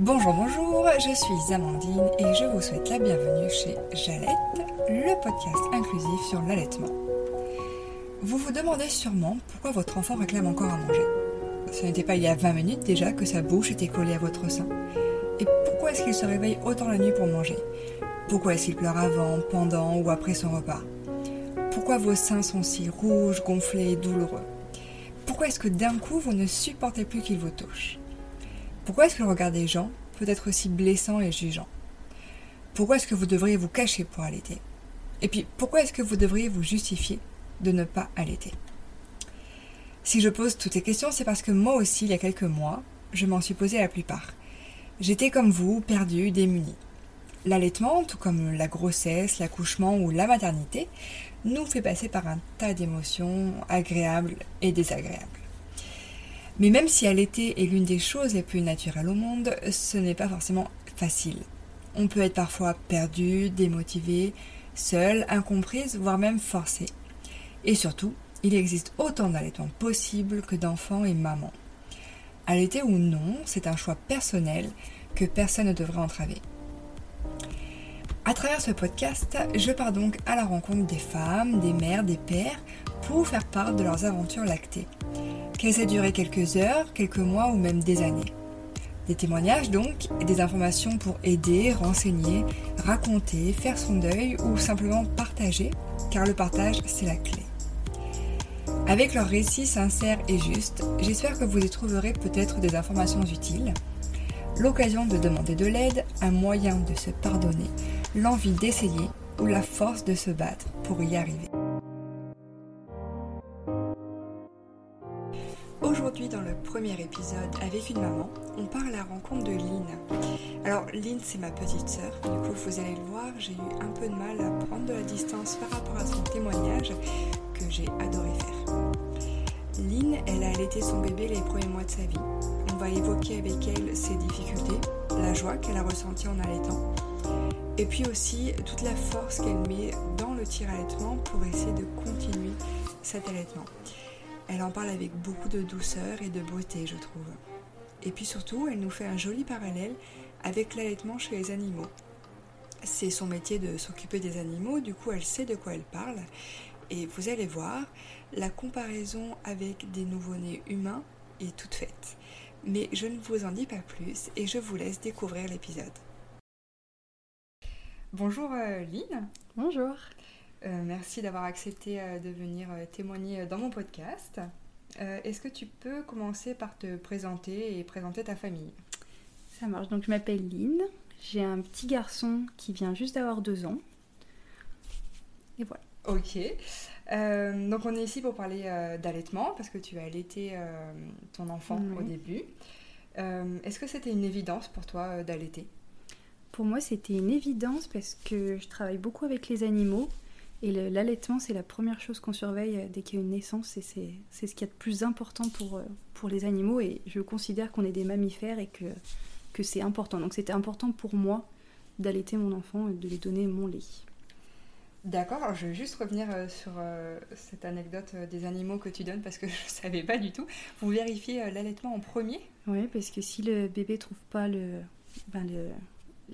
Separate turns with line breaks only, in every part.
Bonjour, bonjour, je suis Amandine et je vous souhaite la bienvenue chez Jalette, le podcast inclusif sur l'allaitement. Vous vous demandez sûrement pourquoi votre enfant réclame encore à manger. Ce n'était pas il y a 20 minutes déjà que sa bouche était collée à votre sein. Et pourquoi est-ce qu'il se réveille autant la nuit pour manger? Pourquoi est-ce qu'il pleure avant, pendant ou après son repas? Pourquoi vos seins sont si rouges, gonflés et douloureux? Pourquoi est-ce que d'un coup vous ne supportez plus qu'il vous touche? Pourquoi est-ce que le regard des gens peut être aussi blessant et jugeant? Pourquoi est-ce que vous devriez vous cacher pour allaiter? Et puis pourquoi est-ce que vous devriez vous justifier de ne pas allaiter? Si je pose toutes ces questions, c'est parce que moi aussi, il y a quelques mois, je m'en suis posé la plupart. J'étais comme vous, perdue, démunie. L'allaitement, tout comme la grossesse, l'accouchement ou la maternité, nous fait passer par un tas d'émotions agréables et désagréables. Mais même si allaiter est l'une des choses les plus naturelles au monde, ce n'est pas forcément facile. On peut être parfois perdu, démotivé, seul, incomprise, voire même forcé. Et surtout, il existe autant d'allaitements possibles que d'enfants et mamans. Allaiter ou non, c'est un choix personnel que personne ne devrait entraver. À travers ce podcast, je pars donc à la rencontre des femmes, des mères, des pères, pour faire part de leurs aventures lactées. Qu'elles aient duré quelques heures, quelques mois ou même des années. Des témoignages donc, et des informations pour aider, renseigner, raconter, faire son deuil ou simplement partager, car le partage c'est la clé. Avec leurs récits sincères et justes, j'espère que vous y trouverez peut-être des informations utiles, l'occasion de demander de l'aide, un moyen de se pardonner, l'envie d'essayer ou la force de se battre pour y arriver. Aujourd'hui, dans le premier épisode, avec une maman, on part à la rencontre de Lynn. Alors, Lynn, c'est ma petite sœur. Du coup, vous allez le voir, j'ai eu un peu de mal à prendre de la distance par rapport à son témoignage que j'ai adoré faire. Lynn, elle a allaité son bébé les premiers mois de sa vie. On va évoquer avec elle ses difficultés, la joie qu'elle a ressentie en allaitant, et puis aussi toute la force qu'elle met dans le tir-allaitement pour essayer de continuer cet allaitement. Elle en parle avec beaucoup de douceur et de beauté, je trouve. Et puis surtout, elle nous fait un joli parallèle avec l'allaitement chez les animaux. C'est son métier de s'occuper des animaux, du coup elle sait de quoi elle parle. Et vous allez voir, la comparaison avec des nouveau-nés humains est toute faite. Mais je ne vous en dis pas plus et je vous laisse découvrir l'épisode. Bonjour euh, Lynn.
Bonjour.
Euh, merci d'avoir accepté euh, de venir témoigner dans mon podcast. Est-ce que tu peux commencer par te présenter et présenter ta famille?
Ça marche. Donc je m'appelle Lynn. J'ai un petit garçon qui vient juste d'avoir deux ans.
Ok. Euh, donc on est ici pour parler euh, d'allaitement parce que tu as allaité euh, ton enfant au début. Est-ce que c'était une évidence pour toi d'allaiter?
Pour moi, c'était une évidence parce que je travaille beaucoup avec les animaux. Et l'allaitement, c'est la première chose qu'on surveille dès qu'il y a une naissance. Et c'est ce qu'il y a de plus important pour, pour les animaux. Et je considère qu'on est des mammifères et que, que c'est important. Donc c'était important pour moi d'allaiter mon enfant et de lui donner mon lait.
D'accord, alors je vais juste revenir euh, sur euh, cette anecdote euh, des animaux que tu donnes parce que je ne savais pas du tout. Vous vérifiez l'allaitement en premier?
Oui, parce que si le bébé trouve pas le, ben le-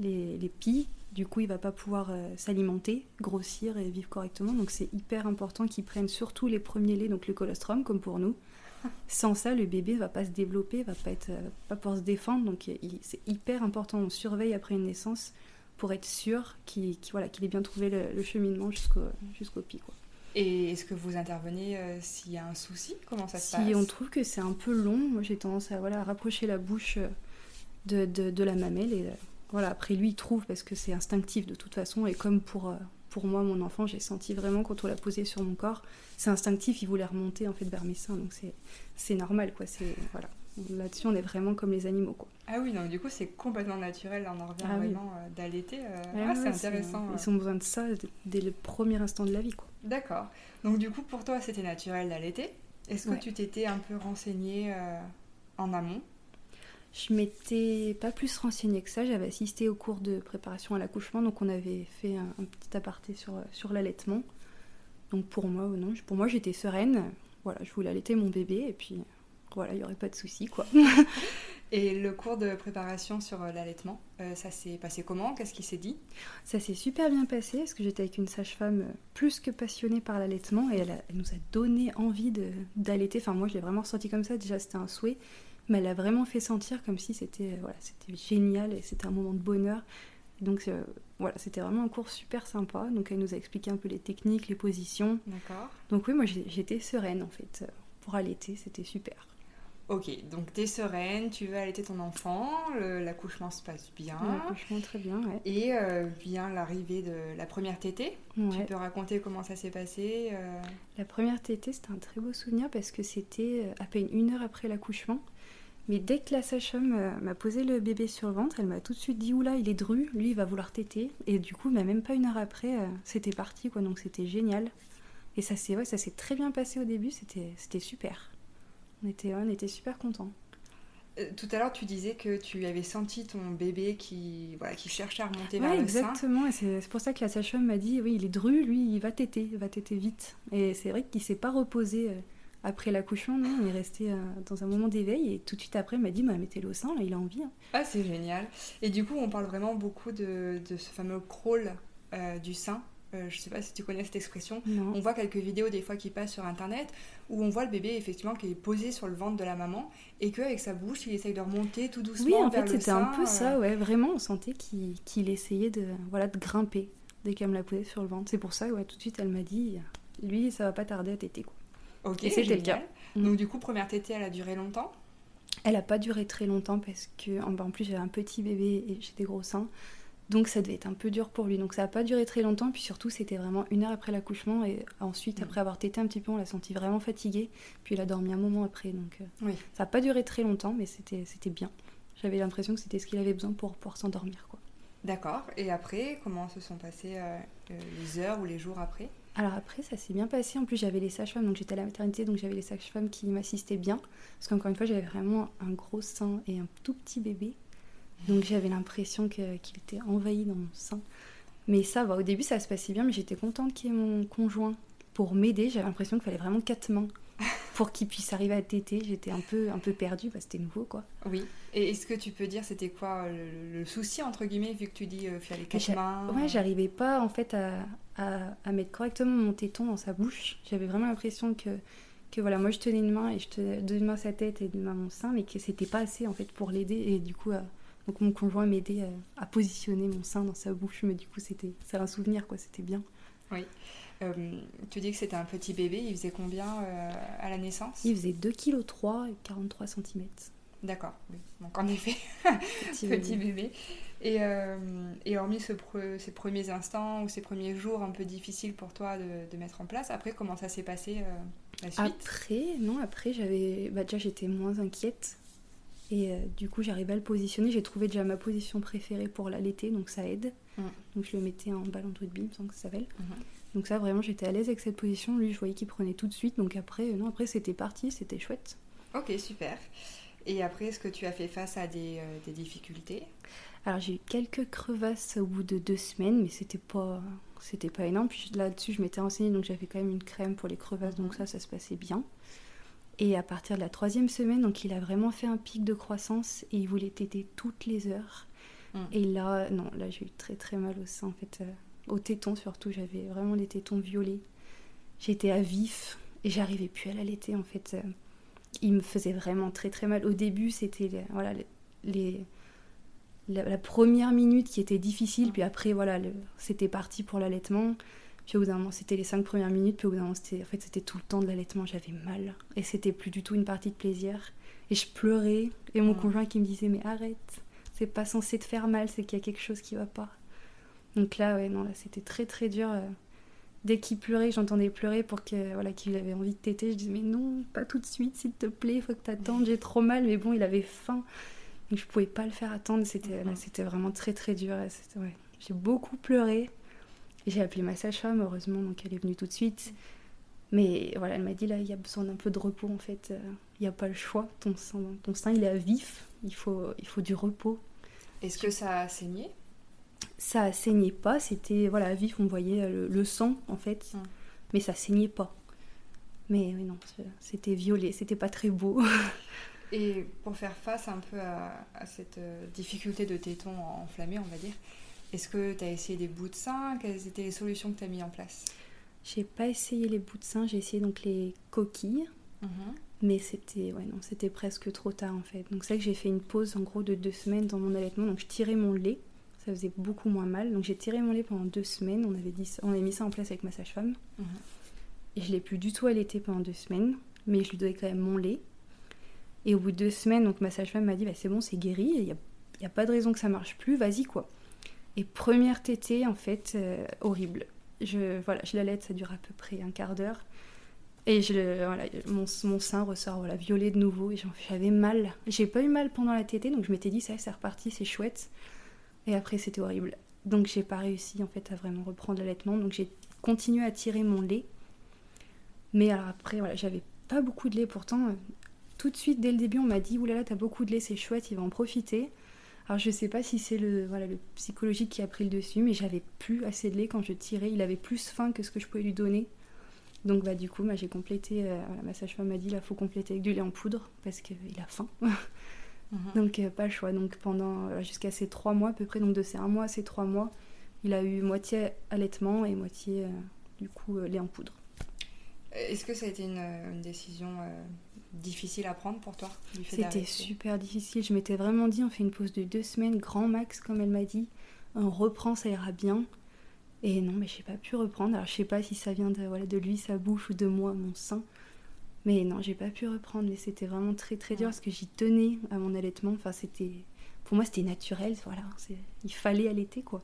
les, les pies, du coup, il va pas pouvoir s'alimenter, grossir et vivre correctement. Donc, c'est hyper important qu'il prenne surtout les premiers laits, donc le colostrum, comme pour nous. Sans ça, le bébé va pas se développer, va pas être, euh, pas pouvoir se défendre. Donc, c'est hyper important. On surveille après une naissance pour être sûr qu'il voilà, qu'il ait bien trouvé le, le cheminement jusqu'au jusqu'au pie. Quoi.
Et est-ce que vous intervenez euh, s'il y a un souci Comment ça se
Si
passe
on trouve que c'est un peu long, moi j'ai tendance à voilà, rapprocher la bouche euh, de, de- de la mamelle. Et euh, voilà, après lui, il trouve parce que c'est instinctif de toute façon. Et comme pour, euh, pour moi, mon enfant, j'ai senti vraiment quand on l'a posé sur mon corps, c'est instinctif, il voulait remonter en fait vers mes seins. Donc c'est- c'est normal, quoi. C'est Voilà. Là-dessus, on est vraiment comme les animaux, quoi.
Ah oui, donc du coup c'est complètement naturel, on en revient
Ah
vraiment euh, d'allaiter. euh,
Ouais,
ah, c'est intéressant. euh.
Ils ont besoin de ça dès- le premier instant de la vie, quoi.
D'accord. Donc du coup pour toi c'était naturel d'allaiter. Est-ce que
Ouais.
tu t'étais un peu renseignée euh, en amont?
Je m'étais pas plus renseignée que ça. J'avais assisté au cours de préparation à l'accouchement, donc on avait fait un, un petit aparté sur, sur l'allaitement. Donc pour moi, euh, non, pour moi j'étais sereine. Voilà, je voulais allaiter mon bébé et puis voilà, il n'y aurait pas de souci quoi.
Et le cours de préparation sur euh, l'allaitement, euh, ça s'est passé comment? Qu'est-ce qui s'est dit?
Ça s'est super bien passé parce que j'étais avec une sage-femme euh, plus que passionnée par l'allaitement et elle, nous a donné envie d'allaiter. Enfin, moi, je l'ai vraiment ressenti comme ça. Déjà, c'était un souhait, mais elle a vraiment fait sentir comme si c'était voilà, c'était génial et c'était un moment de bonheur. Donc voilà, c'était vraiment un cours super sympa. Donc elle nous a expliqué un peu les techniques, les positions.
D'accord.
Donc oui, moi j'étais sereine en fait pour allaiter, c'était super.
Ok, donc tu es sereine, tu veux allaiter ton enfant, l'accouchement se passe bien.
L'accouchement très bien, ouais.
Et euh, vient l'arrivée de la première tétée. Tu peux raconter comment ça s'est passé euh?
La première tétée, c'était un très beau souvenir parce que c'était euh, à peine une heure après l'accouchement. Mais dès que la sage-femme m'a posé le bébé sur le ventre, elle m'a tout de suite dit Oula, il est dru, lui il va vouloir téter. Et du coup, même pas une heure après, c'était parti, quoi. Donc c'était génial. Et ça s'est ouais, très bien passé au début, c'était super. On était, on était super contents.
Euh, tout à l'heure, tu disais que tu avais senti ton bébé qui, voilà, qui cherchait à remonter vers
le exactement. sein. Exactement, c'est pour ça que la sage-femme m'a dit, oui, il est dru, lui, il va téter, il va téter vite. Et c'est vrai qu'il s'est pas reposé euh, après l'accouchement, non, on est resté euh, dans un moment d'éveil et tout de suite après, il m'a dit, bah, mettez-le au sein, là, il a envie. Hein.
Ah, c'est génial. Et du coup, on parle vraiment beaucoup de, de ce fameux crawl du sein euh, je ne sais pas si tu connais cette expression. On voit quelques vidéos des fois qui passent sur internet où on voit le bébé effectivement qui est posé sur le ventre de la maman et qu'avec sa bouche il essaye de remonter tout doucement.
Oui, en
fait
c'était un peu ça, euh. ouais. Vraiment, on sentait qu'il essayait de, voilà, de grimper dès qu'elle me l'a posé sur le ventre. C'est pour ça, ouais, tout de suite elle m'a dit, lui ça va pas tarder à téter quoi.
Ok, et c'était le cas. Donc mm. du coup première tétée elle a duré longtemps?
Elle a pas duré très longtemps parce que en plus j'avais un petit bébé et j'étais gros seins. Donc ça devait être un peu dur pour lui. Donc ça n'a pas duré très longtemps. Puis surtout, c'était vraiment une heure après l'accouchement. Et ensuite, après avoir tété un petit peu, on l'a senti vraiment fatigué. Puis il a dormi un moment après. Donc euh,
oui.
ça n'a pas duré très longtemps, mais c'était bien. J'avais l'impression que c'était ce qu'il avait besoin pour pouvoir s'endormir. quoi.
D'accord. Et après, comment se sont passées euh, euh, les heures ou les jours après?
Alors après, ça s'est bien passé. En plus, j'avais les sages-femmes, donc j'étais à la maternité, donc j'avais les sages-femmes qui m'assistaient bien. Parce qu'encore une fois, j'avais vraiment un gros sein et un tout petit bébé. Donc j'avais l'impression qu'il était envahi dans mon sein. Mais ça au début ça se passait bien, mais j'étais contente qu'il y ait mon conjoint pour m'aider. J'avais l'impression qu'il fallait vraiment quatre mains pour qu'il puisse arriver à téter. J'étais un peu, un peu perdue, parce que c'était nouveau quoi.
Oui. Et est-ce que tu peux dire c'était quoi le, souci entre guillemets, vu que tu dis euh, qu'il fallait quatre mains?
Ouais, j'arrivais pas en fait à, à, mettre correctement mon téton dans sa bouche. J'avais vraiment l'impression que que voilà, moi je tenais une main et je tenais d'une main sa tête et d'une main mon sein, mais que c'était pas assez en fait pour l'aider et du coup donc mon conjoint m'aidait à, à, positionner mon sein dans sa bouche, mais du coup c'était c'est un souvenir quoi, c'était bien.
Oui. Euh, tu dis que c'était un petit bébé, il faisait combien euh, à la naissance?
Il faisait 2,3 kg et 43 cm.
D'accord, oui. Donc en effet, petit, bébé. Et, euh, et, hormis ce ces premiers instants ou ces premiers jours un peu difficiles pour toi de, de mettre en place, après comment ça s'est passé la suite?
Après, non, après j'avais, bah, déjà j'étais moins inquiète et euh, du coup, j'arrivais à le positionner. J'ai trouvé déjà ma position préférée pour l'allaiter, donc ça aide. Mm. Donc je le mettais en ballon de rugby, sans que ça s'appelle. Mm-hmm. Donc ça, vraiment, j'étais à l'aise avec cette position. Lui, je voyais qu'il prenait tout de suite. Donc après, euh, non, après c'était parti, c'était chouette.
Ok, super. Et après, est-ce que tu as fait face à des, euh, des difficultés?
Alors j'ai eu quelques crevasses au bout de deux semaines, mais c'était pas, c'était pas énorme. Puis là-dessus, je m'étais renseignée, donc j'avais quand même une crème pour les crevasses, donc mm-hmm. ça, ça se passait bien. Et à partir de la troisième semaine, donc il a vraiment fait un pic de croissance et il voulait téter toutes les heures. Mm. Et là, non, là j'ai eu très très mal au sein, en fait, euh, au téton surtout, j'avais vraiment les tétons violets. J'étais à vif et j'arrivais plus à l'allaiter en fait. Euh, il me faisait vraiment très très mal. Au début, c'était voilà les, la, première minute qui était difficile, mm. puis après voilà, c'était parti pour l'allaitement. Puis au bout d'un moment, c'était les cinq premières minutes, puis au bout d'un moment, c'était, en fait, c'était tout le temps de l'allaitement, j'avais mal. Et c'était plus du tout une partie de plaisir. Et je pleurais, et mon conjoint qui me disait, mais arrête, c'est pas censé te faire mal, c'est qu'il y a quelque chose qui va pas. Donc là, ouais, non, là, c'était très très dur. Euh. Dès qu'il pleurait, j'entendais pleurer pour que, voilà, qu'il avait envie de téter. Je disais, mais non, pas tout de suite, s'il te plaît, il faut que t'attendes, j'ai trop mal. Mais bon, il avait faim. Donc je pouvais pas le faire attendre. C'était, c'était vraiment très très dur. Ouais. J'ai beaucoup pleuré. J'ai appelé ma sage-femme, heureusement, donc elle est venue tout de suite. Mais voilà, elle m'a dit là, il y a besoin d'un peu de repos en fait. Euh, il n'y a pas le choix. Ton sein, ton sein, il est à vif. Il faut, il faut du repos.
Est-ce que ça a saigné?
Ça saignait pas. C'était voilà, à vif, on voyait le, sang en fait. Hum. Mais ça saignait pas. Mais oui, non, c'était violet. C'était pas très beau.
Et pour faire face un peu à, cette euh, difficulté de téton enflammé, on va dire, est-ce que tu as essayé des bouts de sein? Quelles étaient les solutions que tu as mis en place?
J'ai pas essayé les bouts de sein, j'ai essayé donc les coquilles. Mhm. Mais c'était ouais, non, c'était presque trop tard en fait. Donc c'est vrai que j'ai fait une pause en gros de deux semaines dans mon allaitement. Donc je tirais mon lait, ça faisait beaucoup moins mal. Donc j'ai tiré mon lait pendant deux semaines. On avait, dit, on avait mis ça en place avec ma sage-femme. Mhm. Et je l'ai plus du tout allaité pendant deux semaines. Mais je lui donnais quand même mon lait. Et au bout de deux semaines, donc ma sage-femme m'a dit bah, c'est bon, c'est guéri, il n'y a, y a, pas de raison que ça marche plus, vas-y quoi. Et première tétée, en fait, euh, horrible. Je, voilà, je l'allaite, ça dure à peu près un quart d'heure. Et je, voilà, mon, mon, sein ressort voilà, violet de nouveau et j'avais mal. J'ai pas eu mal pendant la tétée, donc je m'étais dit ça, c'est reparti, c'est chouette. Et après, c'était horrible. Donc j'ai pas réussi en fait à vraiment reprendre l'allaitement. Donc j'ai continué à tirer mon lait. Mais alors après, voilà, j'avais pas beaucoup de lait pourtant tout de suite, dès le début, on m'a dit Oulala, t'as beaucoup de lait, c'est chouette, il va en profiter. Alors, je sais pas si c'est le, voilà, le psychologique qui a pris le dessus, mais j'avais plus assez de lait quand je tirais. Il avait plus faim que ce que je pouvais lui donner. Donc, bah, du coup, bah, j'ai complété. Euh, ma sage-femme m'a dit il faut compléter avec du lait en poudre parce qu'il a faim. Mhm. Donc, euh, pas le choix. Donc, pendant jusqu'à ces trois mois à peu près, donc de ces un mois à ces trois mois, il a eu moitié allaitement et moitié, euh, du coup, lait en poudre.
Est-ce que ça a été une décision difficile à prendre pour toi
C'était super difficile. Je m'étais vraiment dit, on fait une pause de deux semaines, grand max, comme elle m'a dit. On reprend, ça ira bien. Et non, mais je n'ai pas pu reprendre. Alors, je sais pas si ça vient de, voilà, de lui, sa bouche, ou de moi, mon sein. Mais non, j'ai pas pu reprendre. Mais c'était vraiment très, très dur parce que j'y tenais à mon allaitement. Enfin, c'était. Pour moi, c'était naturel. Voilà, il fallait allaiter, quoi.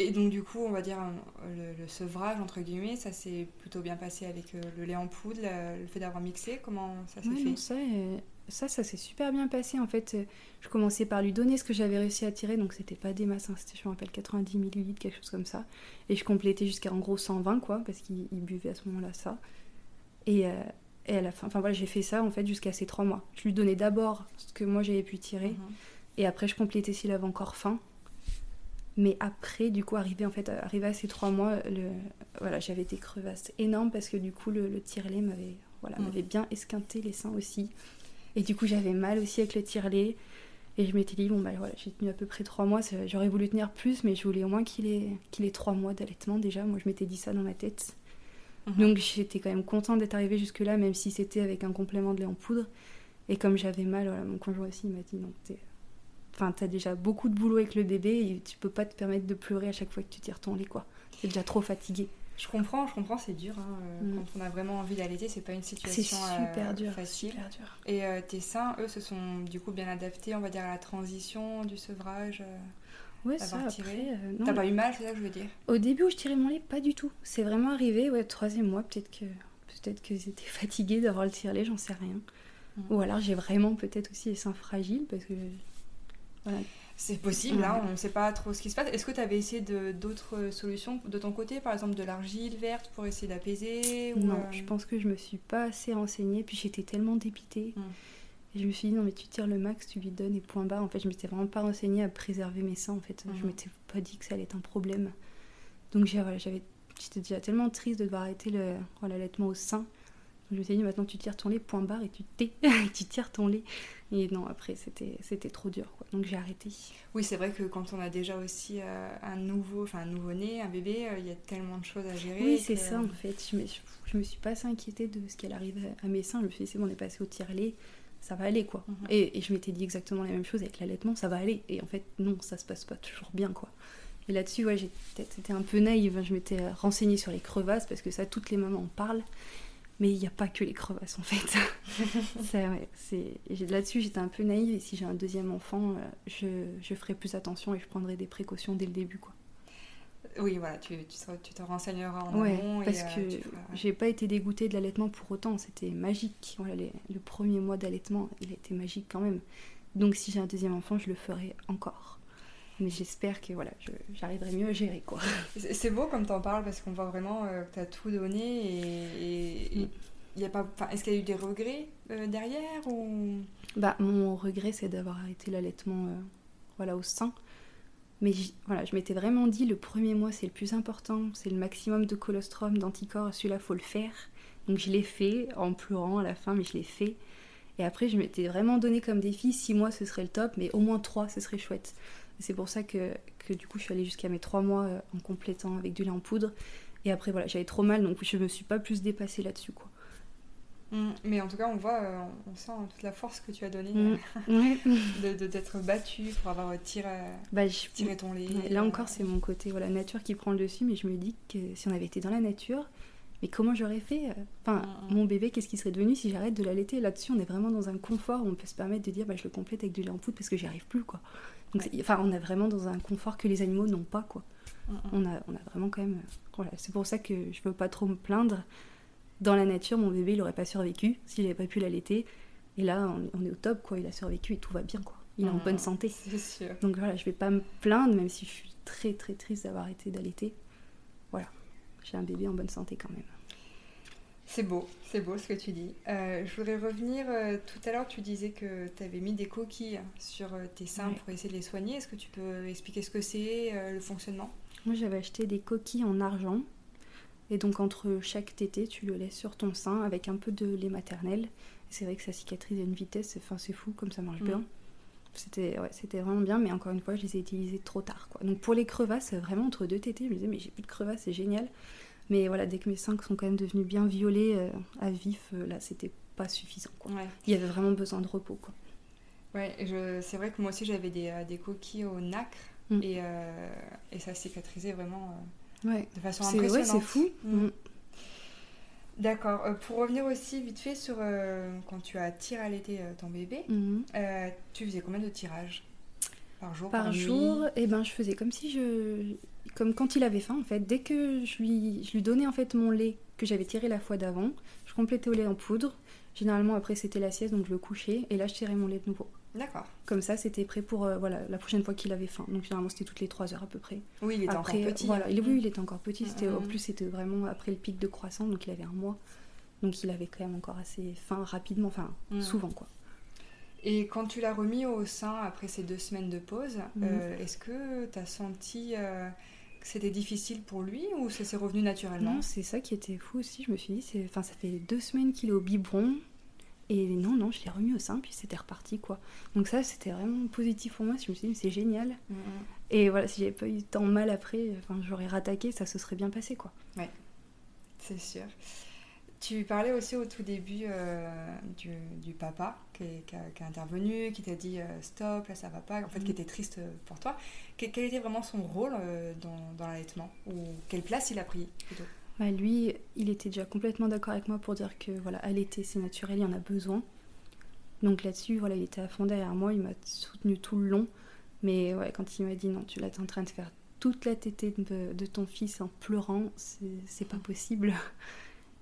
Et donc, du coup, on va dire le, sevrage, entre guillemets, ça s'est plutôt bien passé avec euh, le lait en poudre, le, fait d'avoir mixé. Comment ça s'est fait
ça, euh, ça, ça s'est super bien passé. En fait, euh, je commençais par lui donner ce que j'avais réussi à tirer. Donc, c'était pas des masses, hein, c'était, je me rappelle, 90 ml, quelque chose comme ça. Et je complétais jusqu'à en gros 120, quoi, parce qu'il buvait à ce moment-là ça. Et. et à la fin, enfin voilà, j'ai fait ça en fait jusqu'à ces trois mois. Je lui donnais d'abord ce que moi j'avais pu tirer, mhm. et après je complétais s'il avait encore faim. Mais après, du coup, arrivé, en fait, arrivé à ces trois mois, le, voilà, j'avais des crevasses énormes parce que du coup, le, le tire-lait m'avait voilà, mm. m'avait bien esquinté les seins aussi. Et du coup, j'avais mal aussi avec le tire-lait. Et je m'étais dit, bon, bah voilà, j'ai tenu à peu près trois mois. J'aurais voulu tenir plus, mais je voulais au moins qu'il ait, qu'il ait trois mois d'allaitement déjà. Moi, je m'étais dit ça dans ma tête. Mm-hmm. Donc, j'étais quand même contente d'être arrivée jusque-là, même si c'était avec un complément de lait en poudre. Et comme j'avais mal, voilà, mon conjoint aussi m'a dit, non, t'es Enfin, t'as déjà beaucoup de boulot avec le bébé et tu peux pas te permettre de pleurer à chaque fois que tu tires ton lait, quoi. T'es déjà trop fatigué.
Je comprends, je comprends, c'est dur. Hein, euh, mm. Quand on a vraiment envie d'allaiter, c'est pas une situation super euh, facile. Super dur. Et euh, tes seins, eux, se sont du coup bien adaptés, on va dire, à la transition du sevrage.
Ouais, ça, après...
T'as pas eu mal, c'est ça que je veux dire?
Au début où je tirais mon lait, pas du tout. C'est vraiment arrivé, ouais, troisième mois, peut-être que peut-être que j'étais fatiguée d'avoir le tire-lait, j'en sais rien. Mm. Ou alors j'ai vraiment peut-être aussi les seins fragiles parce que
c'est possible, là, on ne sait pas trop ce qui se passe. Est-ce que tu avais essayé d'autres solutions de ton côté, par exemple de l'argile verte pour essayer d'apaiser
Non, euh, je pense que je me suis pas assez renseignée, puis j'étais tellement dépitée. Hmm. Et je me suis dit, non, mais tu tires le max, tu lui donnes et point bas. En fait, je m'étais vraiment pas renseignée à préserver mes seins, en fait. Je Je hmm. m'étais pas dit que ça allait être un problème. Donc, j'avais, j'étais déjà tellement triste de devoir arrêter l'allaitement au sein. Je me suis dit, maintenant tu tires ton lait, point barre, et tu tais, tu tires ton lait. Et non, après, c'était, c'était trop dur, quoi. Donc j'ai arrêté.
Oui, c'est vrai que quand on a déjà aussi euh, un nouveau, enfin un nouveau-né, un bébé, euh, il y a tellement de choses à gérer.
Oui, c'est ça, en fait. Je me, je me suis pas assez inquiétée de ce qu'elle arrive à, mes seins. Je me suis dit, c'est bon, on est passé au tire-lait, ça va aller, quoi. Mhm. et, et, je m'étais dit exactement la même chose avec l'allaitement, ça va aller. Et en fait, non, ça se passe pas toujours bien, quoi. Et là-dessus, ouais, j'étais un peu naïve. Je m'étais renseignée sur les crevasses parce que ça, toutes les mamans en parlent. Mais il n'y a pas que les crevasses en fait. Là-dessus, j'étais un peu naïve et si j'ai un deuxième enfant, euh, je, je, ferai plus attention et je prendrai des précautions dès le début. Quoi.
Oui, voilà, tu, tu, te renseigneras en
ouais, parce euh, que j'ai pas été dégoûtée de l'allaitement pour autant, c'était magique. Voilà, le premier mois d'allaitement, il était magique quand même. Donc si j'ai un deuxième enfant, je le ferai encore. Mais j'espère que voilà, j'arriverai mieux à gérer. quoi.
C'est beau comme tu en parles parce qu'on voit vraiment euh, que tu as tout donné et, mm. il y a pas est-ce qu'il y a eu des regrets euh, derrière ou?
Bah mon regret c'est d'avoir arrêté l'allaitement euh, voilà au sein mais voilà je m'étais vraiment dit le premier mois c'est le plus important c'est le maximum de colostrum d'anticorps celui-là faut le faire donc je l'ai fait en pleurant à la fin mais je l'ai fait Et après, je m'étais vraiment donné comme défi 6 mois ce serait le top, mais au moins 3 ce serait chouette. C'est pour ça que, que, du coup je suis allée jusqu'à mes 3 mois euh, en complétant avec du lait en poudre. Et après voilà, j'avais trop mal donc je me suis pas plus dépassée là-dessus quoi.
Mm. mais en tout cas, on voit, euh, on sent toute la force que tu as donnée
Mm.
de, de- d'être battue pour avoir tiré,
Bah, je-
tiré ton lait.
Ouais, Là encore, c'est mon côté voilà, nature qui prend le dessus, mais je me dis que si on avait été dans la nature, mais comment j'aurais fait euh, Enfin,
Mm,
mon bébé, qu'est-ce qui serait devenu si j'arrête de l'allaiter? Là-dessus, on est vraiment dans un confort où on peut se permettre de dire bah, je le complète avec du lait en poudre parce que j'y arrive plus, quoi. Donc,
Ouais.
c'est- enfin, on est vraiment dans un confort que les animaux n'ont pas, quoi.
Mm, mm.
On a, on a vraiment quand même. euh, Voilà, c'est pour ça que je veux pas trop me plaindre. Dans la nature, mon bébé, il aurait pas survécu si j'avais pas pu l'allaiter. Et là, on, on est au top, quoi. Il a survécu et tout va bien, quoi. Il est en
Mm.
bonne santé.
C'est sûr.
Donc voilà, je vais pas me plaindre, même si je suis très très triste d'avoir arrêté d'allaiter. Voilà, j'ai un bébé en bonne santé quand même.
C'est beau, c'est beau ce que tu dis. Euh, je voudrais revenir, euh, tout à l'heure tu disais que tu avais mis des coquilles sur euh, tes seins
Ouais.
pour essayer de les soigner. Est-ce que tu peux expliquer ce que c'est, euh, le fonctionnement?
Moi j'avais acheté des coquilles en argent. Et donc entre chaque tété, tu le laisses sur ton sein avec un peu de lait maternel. C'est vrai que ça cicatrise à une vitesse, c'est- enfin, c'est fou comme ça marche
Mm.
bien. C'était ouais, c'était vraiment bien, mais encore une fois, je les ai utilisés trop tard. Quoi. Donc pour les crevasses, vraiment entre deux tétés, je me disais, mais j'ai plus de crevasses, c'est génial. Mais voilà, dès que mes seins sont quand même devenus bien violets euh, à vif, euh, là c'était pas suffisant. Quoi.
Ouais,
Il y avait vraiment besoin de repos. Quoi.
ouais je- c'est vrai que moi aussi j'avais des, euh, des coquilles au nacre
Mm.
et, euh, et ça cicatrisait vraiment
Ouais.
de façon
C'est
impressionnante.
ouais, c'est fou.
Mm.
Mm.
D'accord. Pour revenir aussi vite fait sur quand tu as tiré à l'été ton bébé,
Mhm.
euh, tu faisais combien de tirages? Par jour
Par jour, et ben, je faisais comme si je. Comme quand il avait faim, en fait. Dès que je lui, je lui donnais en fait mon lait que j'avais tiré la fois d'avant, je complétais au lait en poudre. Généralement, après, c'était la sieste, donc je le couchais. Et là, je tirais mon lait de nouveau.
D'accord.
Comme ça, c'était prêt pour euh, voilà, la prochaine fois qu'il avait faim. Donc, généralement, c'était toutes les 3 heures à peu près.
Oui, il était
après,
encore petit.
Voilà, il,
Mm.
oui, il était encore petit. C'était, En
Mhm.
plus, c'était vraiment après le pic de croissance, donc il avait un mois. Donc, il avait quand même encore assez faim rapidement, enfin,
Mm.
souvent, quoi.
Et quand tu l'as remis au sein après ces deux semaines de pause,
Mhm.
euh, est-ce que tu as senti euh, que c'était difficile pour lui ou ça s'est revenu naturellement
Non, c'est ça qui était fou aussi. Je me suis dit, c'est... Enfin, ça fait deux semaines qu'il est au biberon. Et non, non, je l'ai remis au sein, puis c'était reparti, quoi. Donc ça, c'était vraiment positif pour moi. Je me suis dit, c'est génial.
Mhm.
Et voilà, si j'avais pas eu tant mal après, enfin, j'aurais rattaqué, ça se serait bien passé, quoi.
C'est sûr. Tu parlais aussi au tout début euh, du, du papa qui est, qui a- qui intervenu, qui t'a dit euh, stop, là ça va pas, en fait
Mhm.
qui était triste pour toi. Que- quel était vraiment son rôle euh, dans, dans l'allaitement Ou quelle place il a pris plutôt?
Bah, lui, il était déjà complètement d'accord avec moi pour dire que, voilà, allaiter, c'est naturel, il y en a besoin. Donc là-dessus, voilà, il était à fond derrière moi, il m'a soutenu tout le long. Mais ouais, quand il m'a dit non, tu l'as en train de faire toute la tétée de, de ton fils en pleurant, c'est pas possible.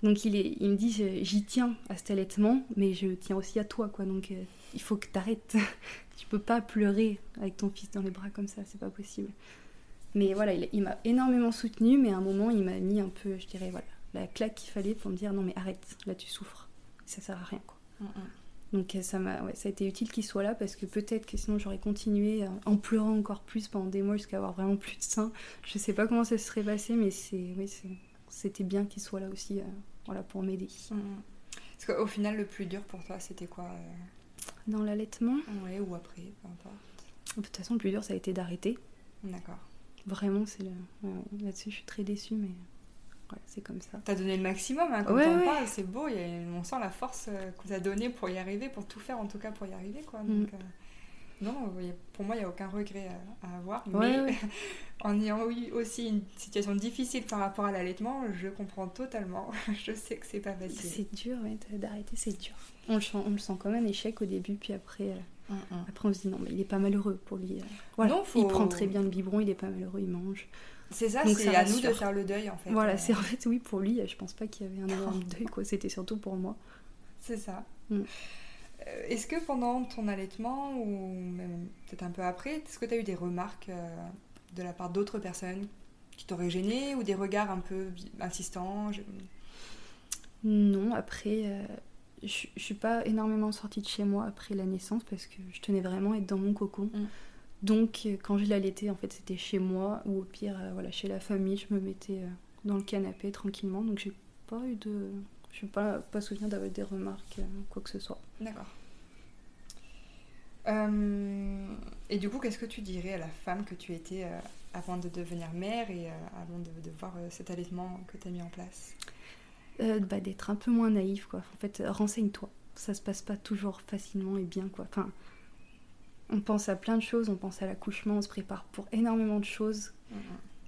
Donc il, est, il me dit j'y tiens à cet allaitement, mais je tiens aussi à toi, quoi. Donc euh, il faut que t'arrêtes. tu peux pas pleurer avec ton fils dans les bras comme ça, c'est pas possible. Mais voilà, il, il m'a énormément soutenu, mais à un moment il m'a mis un peu, je dirais, voilà, la claque qu'il fallait pour me dire non mais arrête, là tu souffres, ça sert à rien, quoi. Donc euh, ça m'a, ouais, ça a été utile qu'il soit là parce que peut-être que sinon j'aurais continué euh, en pleurant encore plus pendant des mois jusqu'à avoir vraiment plus de sein. Je sais pas comment ça se serait passé, mais c'est, oui, c'est- c'était bien qu'il soit là aussi, euh, voilà, pour m'aider.
Mhm. Parce qu'au final, le plus dur pour toi, c'était quoi euh,
Dans l'allaitement,
Ouais, ou après, peu importe.
de toute façon, le plus dur ça a été d'arrêter.
D'accord.
Vraiment, c'est le, là-dessus, je suis très déçue, mais voilà, c'est comme ça.
T'as donné le maximum, hein, quand
Ouais,
on
ouais.
parle, c'est beau, il y a, on sent la force euh, que t'as donnée pour y arriver, pour tout faire en tout cas pour y arriver. Quoi.
Mm.
Donc, euh, non, pour moi, il n'y a aucun regret à, à avoir.
Ouais,
mais
ouais.
en ayant eu aussi une situation difficile par rapport à l'allaitement, je comprends totalement. je sais que c'est pas facile.
C'est dur, ouais, d'arrêter, c'est dur. On le, sent, on le sent comme un échec au début, puis après, euh,
Mm, mm.
après on se dit non, mais il est pas malheureux pour lui. Voilà,
Non, faut-
il prend très bien le biberon, il est pas malheureux, il mange.
C'est ça, c'est à nous de faire le deuil en fait.
Voilà,
Euh,
c'est en fait, oui, pour lui, je pense pas qu'il y avait un énorme deuil, quoi. C'était surtout pour moi.
C'est ça.
Mm.
Euh, Est-ce que pendant ton allaitement, ou même peut-être un peu après, est-ce que tu as eu des remarques euh, de la part d'autres personnes qui t'auraient gêné ou des regards un peu insistants je-
Non, après, euh, je, je suis pas énormément sortie de chez moi après la naissance parce que je tenais vraiment à être dans mon cocon.
Mm.
Donc, euh, quand je l'allaitais, en fait, c'était chez moi ou au pire, euh, voilà, chez la famille. Je me mettais euh, dans le canapé tranquillement. Donc, j'ai pas eu de. Je n'ai pas, pas souvenir d'avoir des remarques, quoi que ce soit.
D'accord. Euh, et du coup, qu'est-ce que tu dirais à la femme que tu étais euh, avant de devenir mère et euh, avant de, de voir cet allaitement que tu as mis en place?
Bah, D'être un peu moins naïf, quoi. En fait, renseigne-toi. Ça se passe pas toujours facilement et bien, quoi. Enfin, on pense à plein de choses, on pense à l'accouchement, on se prépare pour énormément de choses.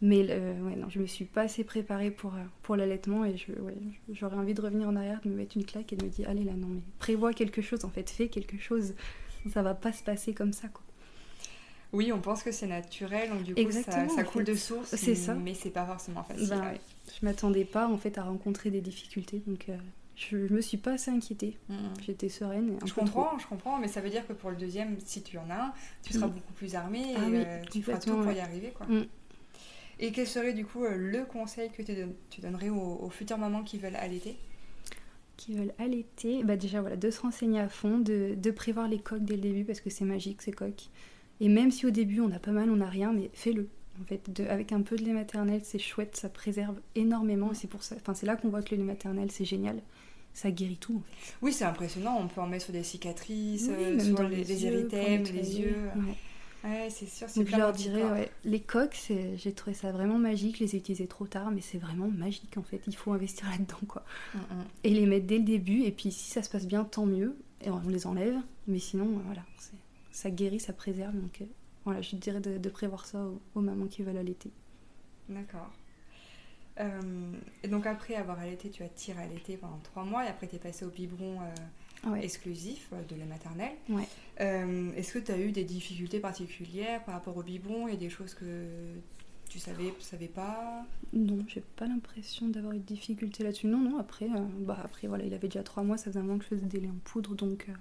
Mais ouais, non, je me suis pas assez préparée pour, pour l'allaitement et je, ouais, j'aurais envie de revenir en arrière, de me mettre une claque et de me dire allez là, non, mais prévois quelque chose, en fait, fais quelque chose. Ça va pas se passer comme ça, quoi.
Oui, on pense que c'est naturel, donc du coup ça, ça coule de source,
c'est ça.
mais c'est pas forcément facile.
Ben, Je m'attendais pas en fait à rencontrer des difficultés, donc euh, je, me suis pas assez inquiétée. Mm, mm. J'étais sereine.
je comprends, je comprends, mais ça veut dire que pour le deuxième, si tu en as un, tu seras mm. beaucoup plus armée
ah
et euh, tu feras tout pour y arriver, quoi. Et quel serait du coup euh, le conseil que tu donnerais aux, futures mamans qui veulent allaiter?
Qui veulent allaiter, bah déjà voilà, de se renseigner à fond, de, de prévoir les coques dès le début parce que c'est magique ces coques. Et même si au début on a pas mal, on n'a rien, mais fais-le. En fait, de, avec un peu de lait maternel, c'est chouette, ça préserve énormément. C'est pour ça, enfin c'est là qu'on voit que le lait maternel c'est génial. Ça guérit tout. En fait.
Oui, c'est impressionnant. On peut en mettre sur des cicatrices, euh, sur les, les, érythèmes, les yeux. Ouais, c'est sûr.
Donc je leur dirais, ouais, les coques, j'ai trouvé ça vraiment magique. Je les ai utilisées trop tard, mais c'est vraiment magique en fait. Il faut investir là-dedans quoi. Mm, mm. Et les mettre dès le début. Et puis si ça se passe bien, tant mieux. Et on les enlève. Mais sinon, euh, voilà, ça guérit, ça préserve. Donc euh, voilà, je dirais de, prévoir ça aux, mamans qui veulent allaiter.
D'accord. Euh, et donc après avoir allaité, tu as tiré allaiter pendant trois mois et après tu es passé au biberon exclusif de lait maternel.
Ouais.
Euh, est-ce que tu as eu des difficultés particulières par rapport au biberon et des choses que tu savais, savais pas?
Non, j'ai pas l'impression d'avoir eu de difficultés là-dessus. Non, non, après, euh, bah, après voilà, il avait déjà trois mois, ça faisait un moment que je faisais des laits en poudre, donc... Euh,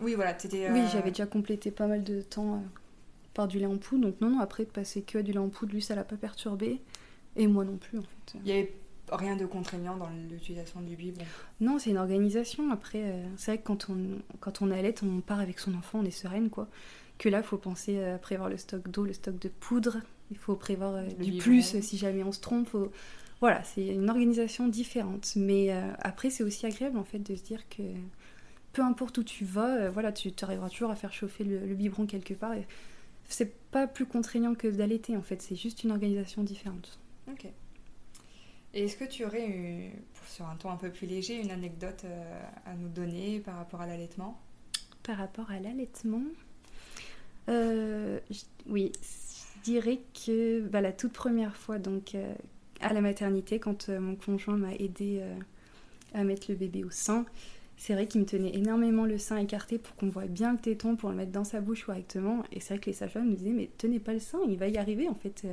oui, voilà.
Oui, j'avais déjà complété pas mal de temps par du lait en poudre, donc non, non, après de passer que à du lait en poudre, lui, ça l'a pas perturbé, et moi non plus, en fait.
Il y avait rien de contraignant dans l'utilisation du biberon
Non, c'est une organisation. Après, euh, c'est vrai que quand on, quand on allait, on part avec son enfant, on est sereine, quoi. Que là, il faut penser à prévoir le stock d'eau, le stock de poudre. Il faut prévoir euh, du plus si jamais on se trompe. Voilà, c'est une organisation différente. Mais euh, après, c'est aussi agréable, en fait, de se dire que peu importe où tu vas, voilà, tu arriveras toujours à faire chauffer le, le biberon quelque part. C'est pas plus contraignant que d'allaiter, en fait. C'est juste une organisation différente.
Ok. Est-ce que tu aurais, sur un ton un peu plus léger, une anecdote euh, à nous donner par rapport à l'allaitement?
Par rapport à l'allaitement euh, Oui, je dirais que bah, la toute première fois, donc euh, à la maternité, quand mon conjoint m'a aidé à mettre le bébé au sein, c'est vrai qu'il me tenait énormément le sein écarté pour qu'on voit bien le téton, pour le mettre dans sa bouche correctement. Et c'est vrai que les sages-femmes nous disaient, mais tenez pas le sein, il va y arriver en fait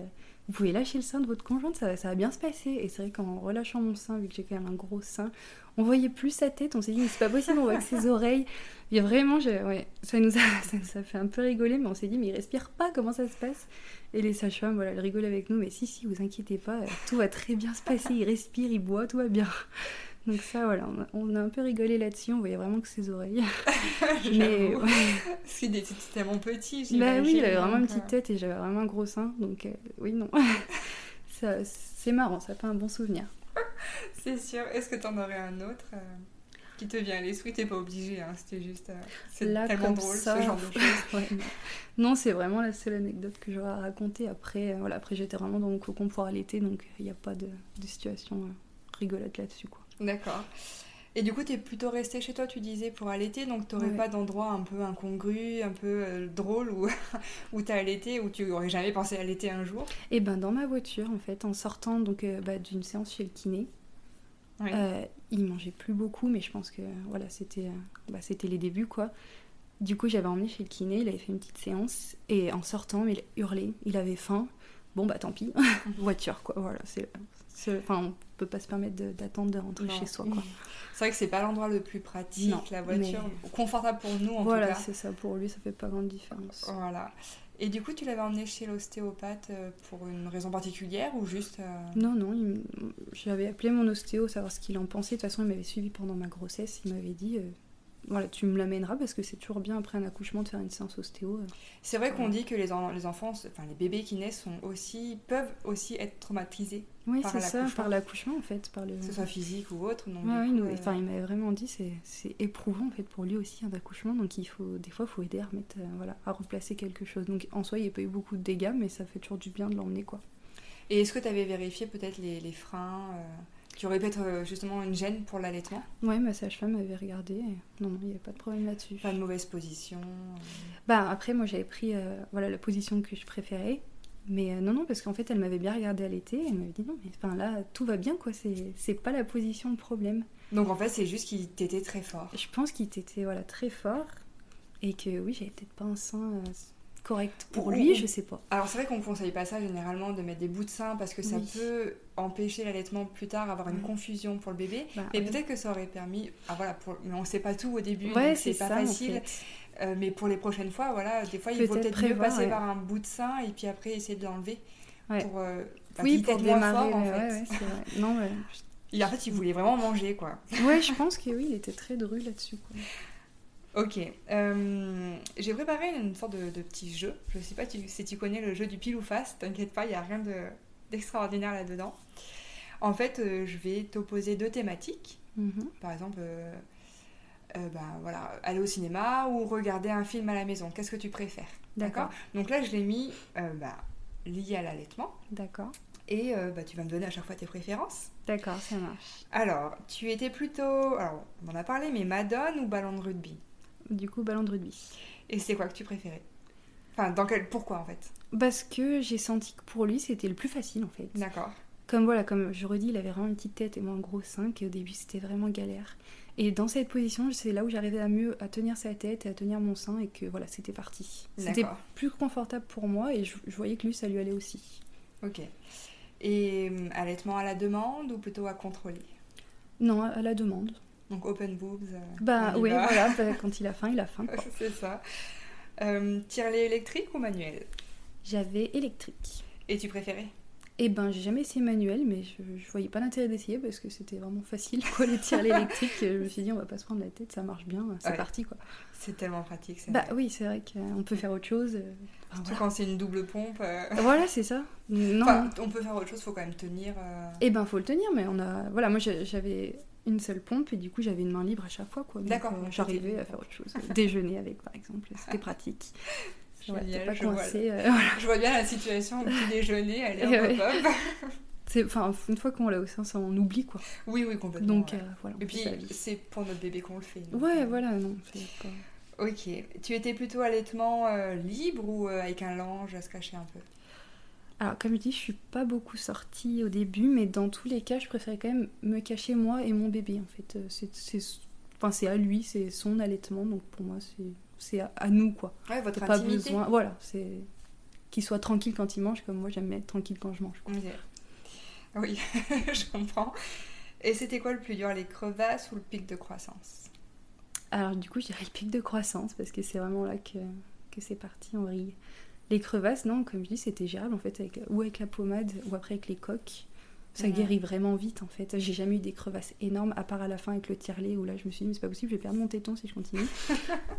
vous pouvez lâcher le sein de votre conjointe, ça, va bien se passer. Et c'est vrai qu'en relâchant mon sein, vu que j'ai quand même un gros sein, on voyait plus sa tête, on s'est dit, mais c'est pas possible, on voit que ses oreilles. A vraiment, ouais, ça nous, a, ça fait un peu rigoler, mais on s'est dit, mais il respire pas, comment ça se passe? Et les sages-femmes, voilà, elles rigolent avec nous, mais si, si, vous inquiétez pas, tout va très bien se passer, il respire, il boit, tout va bien. Donc ça, voilà, on a, un peu rigolé là-dessus, on voyait vraiment que ses oreilles.
mais ouais. C'était tellement petit,
Bah oui, il avait vraiment une petite tête et j'avais vraiment un gros sein, donc euh, oui, non. c'est marrant, ça fait un bon souvenir.
c'est sûr. Est-ce que tu en aurais un autre euh, qui te vient à l'esprit? T'es pas obligé, hein, c'était juste... Euh, c'est tellement drôle, ce genre de choses.
non, c'est vraiment la seule anecdote que j'aurais à raconter. Après, voilà, après j'étais vraiment dans mon cocon pour allaiter, donc il n'y a pas de, de situation rigolote là-dessus, quoi.
D'accord. Et du coup, tu es plutôt resté chez toi, tu disais, pour allaiter, donc tu n'aurais pas d'endroit un peu incongru, un peu euh, drôle où, où tu as allaité, où tu aurais jamais pensé allaiter un jour?
Eh ben dans ma voiture, en fait, en sortant donc euh, bah, d'une séance chez le kiné. Euh, il mangeait plus beaucoup, mais je pense que voilà, c'était bah, c'était les débuts, quoi. Du coup, j'avais emmené chez le kiné, il avait fait une petite séance, et en sortant, il hurlait, il avait faim. Bon, bah tant pis, voiture, quoi. Voilà, c'est Enfin, on peut pas se permettre d'attendre de, rentrer chez soi.
C'est vrai que c'est pas l'endroit le plus pratique, la voiture. Confortable pour nous, en
voilà,
tout cas.
Voilà, c'est ça. Pour lui, ça fait pas grande différence.
Voilà. Et du coup, tu l'avais emmené chez l'ostéopathe euh, pour une raison particulière ou juste... Euh,
non, non. J'avais appelé mon ostéo, savoir ce qu'il en pensait. De toute façon, il m'avait suivi pendant ma grossesse. Il m'avait dit... Euh, voilà, tu me l'amèneras parce que c'est toujours bien après un accouchement de faire une séance ostéo. euh.
C'est vrai qu'on dit que les, en- les enfants, enfin les bébés qui naissent sont aussi, peuvent aussi être traumatisés,
Oui,
Par
c'est ça,
l'accouchement.
par l'accouchement en fait. Par le...
que ce soit physique ou autre.
Ouais,
coup,
nous-
euh,
il m'avait vraiment dit c'est c'est éprouvant en fait pour lui aussi un accouchement donc il faut des fois il faut aider à remettre euh, voilà à replacer quelque chose donc en soi il n'y a pas eu beaucoup de dégâts mais ça fait toujours du bien de l'emmener quoi
Et est-ce que tu avais vérifié peut-être les, les freins euh, qui auraient peut-être euh, justement une gêne pour l'allaitement.
Ouais ma sage-femme avait regardé et non non il n'y avait pas de problème là-dessus.
Pas de mauvaise position euh,
bah après moi j'avais pris euh, voilà la position que je préférais. Mais euh, non non parce qu'en fait elle m'avait bien regardé à l'été elle m'avait dit non mais enfin là tout va bien quoi c'est c'est pas la position le problème.
Donc en fait, c'est juste qu'il t'était très fort.
je pense qu'il était voilà très fort et que oui j'avais peut-être pas un sein euh, correct pour
Ou-
lui je sais pas
Alors c'est vrai qu'on conseille pas ça généralement de mettre des bouts de sein parce que ça
Oui.
peut empêcher l'allaitement plus tard, avoir une confusion pour le bébé.
Bah,
Mais
ouais.
peut-être que ça aurait permis, ah voilà, pour... mais on sait pas tout au début,
Ouais, c'est
pas
ça, en
facile.
fait.
Euh, mais pour les prochaines fois, voilà, des fois il faut
Peut-être
mieux passer
ouais.
par un bout de sein et puis après essayer de l'enlever pour, euh, bah,
Oui, pour démarrer.
fort, en fait.
vrai. Non.
Et en fait, il voulait vraiment manger, quoi.
Ouais, je pense que oui, il était très dru là-dessus.
Ok. euh, J'ai préparé une sorte de, de petit jeu. Je sais pas tu- si tu connais le jeu du pile ou face. T'inquiète pas, il n'y a rien de- d'extraordinaire là-dedans. En fait, euh, je vais t'opposer deux thématiques.
Mhm.
Par exemple, euh, ben, voilà, aller au cinéma ou regarder un film à la maison. Qu'est-ce que tu préfères
D'accord.
Donc là, je l'ai mis bah, lié à l'allaitement.
D'accord.
Et bah, tu vas me donner à chaque fois tes préférences.
D'accord, ça marche.
Alors, tu étais plutôt. Alors, on en a parlé, mais Madone ou ballon de rugby?
Du coup, ballon de rugby.
Et c'est quoi que tu préférais? Enfin, dans quel... pourquoi en fait?
Parce que j'ai senti que pour lui, c'était le plus facile en fait.
D'accord.
Comme voilà, comme je redis, il avait vraiment une petite tête et moi un gros sein, et au début c'était vraiment galère. Et dans cette position, c'est là où j'arrivais à mieux à tenir sa tête et à tenir mon sein et que voilà, c'était parti. C'était plus confortable pour moi et je, je voyais que lui, ça lui allait aussi.
Ok. Et hum, allaitement à la demande ou plutôt à contrôler?
Non, à la demande.
Donc open boobs. euh,
Bah oui,
va.
voilà, bah, quand il a faim, il a faim.
c'est ça. Euh, Tire-lait électrique ou manuel
J'avais électrique.
Et tu préférais?
Eh ben, j'ai jamais essayé manuel, mais je, je voyais pas l'intérêt d'essayer parce que c'était vraiment facile, quoi, les tirs électriques. Je me suis dit, on va pas se prendre la tête, ça marche bien, c'est
Ouais.
parti, quoi.
C'est tellement pratique. c'est
Bah
vrai.
oui, c'est vrai qu'on peut faire autre chose. euh, enfin,
Surtout
voilà.
quand c'est une double pompe. euh,
Voilà, c'est ça. Non,
Enfin, on peut faire autre chose, faut quand même tenir. euh,
Eh ben, faut le tenir, mais on a. Voilà, moi j'avais une seule pompe et du coup j'avais une main libre à chaque fois, quoi.
D'accord,
euh, J'arrivais à faire autre chose. Déjeuner avec, par exemple, c'était pratique. Ouais,
Génial,
t'es pas
je vois
coincé. euh, voilà.
Je vois bien la situation au petit déjeuner, hop,
ouais. Enfin, une fois qu'on l'a au sein, ça on oublie, quoi.
Oui, oui, complètement.
Donc
ouais.
euh, voilà.
Et puis, c'est pour notre bébé qu'on le fait. donc,
Ouais,
euh,
voilà, non. pas-
Ok. Tu étais plutôt allaitement libre ou avec un linge à se cacher un peu?
Alors, comme je dis, je suis pas beaucoup sortie au début, mais dans tous les cas, je préférais quand même me cacher moi et mon bébé, en fait. Euh, C'est c'est- enfin, c'est à lui, c'est son allaitement, donc pour moi, c'est à, à nous, quoi.
Ouais, votre
Pas
intimité.
besoin. Voilà, c'est. Qu'il soit tranquille quand il mange, comme moi, j'aime être tranquille quand je mange.
Oui, je comprends. Et c'était quoi le plus dur, les crevasses ou le pic de croissance?
Alors, du coup, je dirais le pic de croissance, parce que c'est vraiment là que, que c'est parti en vrille. Les crevasses, non, comme je dis, c'était gérable, en fait, avec, ou avec la pommade, ou après avec les coques. Ça guérit vraiment vite en fait. J'ai jamais eu des crevasses énormes à part à la fin avec le tire-lait où là je me suis dit mais c'est pas possible, je vais perdre mon téton si je continue.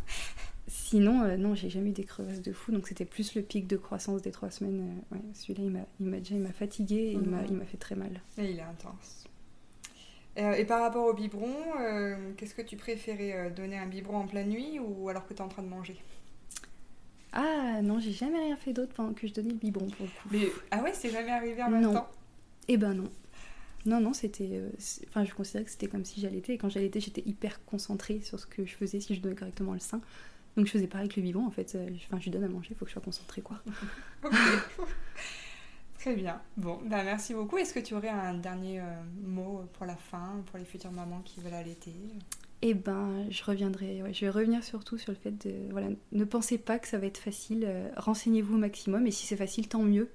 Sinon, euh, non, j'ai jamais eu des crevasses de fou donc c'était plus le pic de croissance des trois semaines. euh, ouais, Celui-là il m'a, déjà il m'a fatigué et il, m'a, il m'a fait très mal.
Et il est intense. Euh, et par rapport au biberon, euh, qu'est-ce que tu préférais euh, donner un biberon en pleine nuit ou alors que tu es en train de manger?
Ah non, j'ai jamais rien fait d'autre pendant que je donnais le biberon pour le coup.
Mais ah ouais, c'est jamais arrivé en même
Non.
temps?
Eh ben non. Non, non, c'était. euh, Enfin, je considérais que c'était comme si j'allaitais. Et quand j'allaitais, j'étais hyper concentrée sur ce que je faisais, si je donnais correctement le sein. Donc je faisais pareil avec le biberon, en fait. euh, Enfin, je lui donne à manger, il faut que je sois concentrée, quoi.
Très bien. Bon, bah merci beaucoup. Est-ce que tu aurais un dernier euh, mot pour la fin, pour les futures mamans qui veulent allaiter
Eh ben, je reviendrai. ouais, je vais revenir surtout sur le fait de. Voilà, ne pensez pas que ça va être facile. euh, Renseignez-vous au maximum. Et si c'est facile, tant mieux.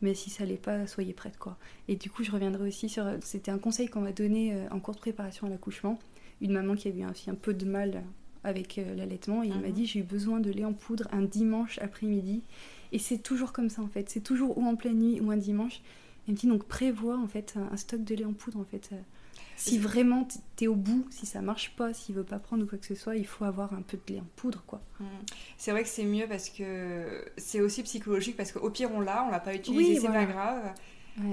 Mais si ça l'est pas, soyez prête, quoi. Et du coup, je reviendrai aussi sur. C'était un conseil qu'on m'a donné euh, en cours de préparation à l'accouchement. Une maman qui a eu aussi un peu de mal avec euh, l'allaitement. Et il m'a
Mhm.
dit j'ai eu besoin de lait en poudre un dimanche après-midi. Et c'est toujours comme ça, en fait. C'est toujours ou en pleine nuit ou un dimanche. Elle me dit donc prévois, en fait, un, un stock de lait en poudre, en fait. euh, Si vraiment t'es au bout, si ça marche pas, s'il veut pas prendre ou quoi que ce soit, il faut avoir un peu de lait en poudre, quoi.
Mm. C'est vrai que c'est mieux parce que c'est aussi psychologique parce qu'au pire on l'a, on l'a pas utilisé, c'est pas grave.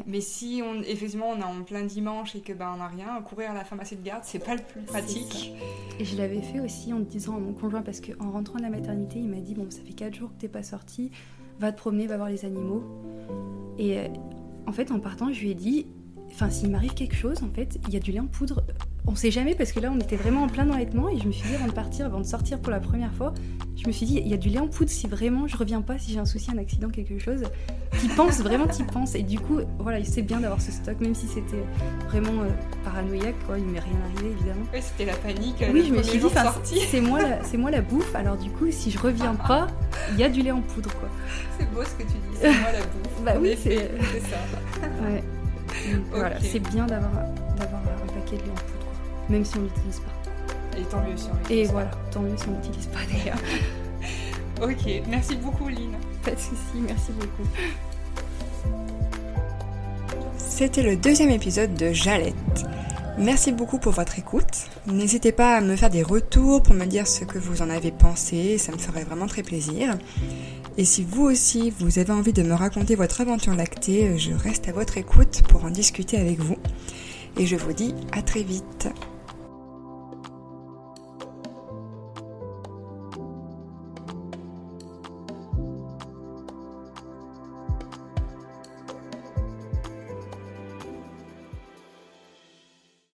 Mais si on, effectivement on est en plein dimanche et que ben on n'a rien, courir à la pharmacie de garde, c'est pas le plus pratique.
Et je l'avais fait aussi en disant à mon conjoint parce qu'en rentrant de la maternité, il m'a dit bon ça fait 4 jours que t'es pas sorti, va te promener, va voir les animaux. Et euh, en fait en partant je lui ai dit, enfin s'il m'arrive quelque chose en fait, il y a du lait en poudre on sait jamais parce que là on était vraiment en plein allaitement et je me suis dit avant de partir, avant de sortir pour la première fois, je me suis dit il y a du lait en poudre si vraiment je reviens pas, si j'ai un souci, un accident, quelque chose. T'y penses, vraiment t'y penses. Et du coup, voilà, c'est bien d'avoir ce stock, même si c'était vraiment euh, paranoïaque, quoi, il m'est rien arrivé évidemment.
Oui, c'était la panique.
Oui, je me suis dit, c'est moi, la, c'est moi la bouffe, alors du coup, si je reviens pas, il y a du lait en poudre, quoi.
C'est beau ce que tu dis, c'est moi la bouffe.
bah oui, c'est ça. ouais. Voilà, c'est bien d'avoir, d'avoir un paquet de lait en poudre même si on l'utilise pas.
Et tant mieux si on
l'utilise Et voilà, tant mieux si on l'utilise pas d'ailleurs.
ok, merci beaucoup Lynn.
Pas de soucis, merci beaucoup.
C'était le deuxième épisode de Jalette. Merci beaucoup pour votre écoute. N'hésitez pas à me faire des retours pour me dire ce que vous en avez pensé, ça me ferait vraiment très plaisir. Et si vous aussi, vous avez envie de me raconter votre aventure lactée, je reste à votre écoute pour en discuter avec vous. Et je vous dis à très vite.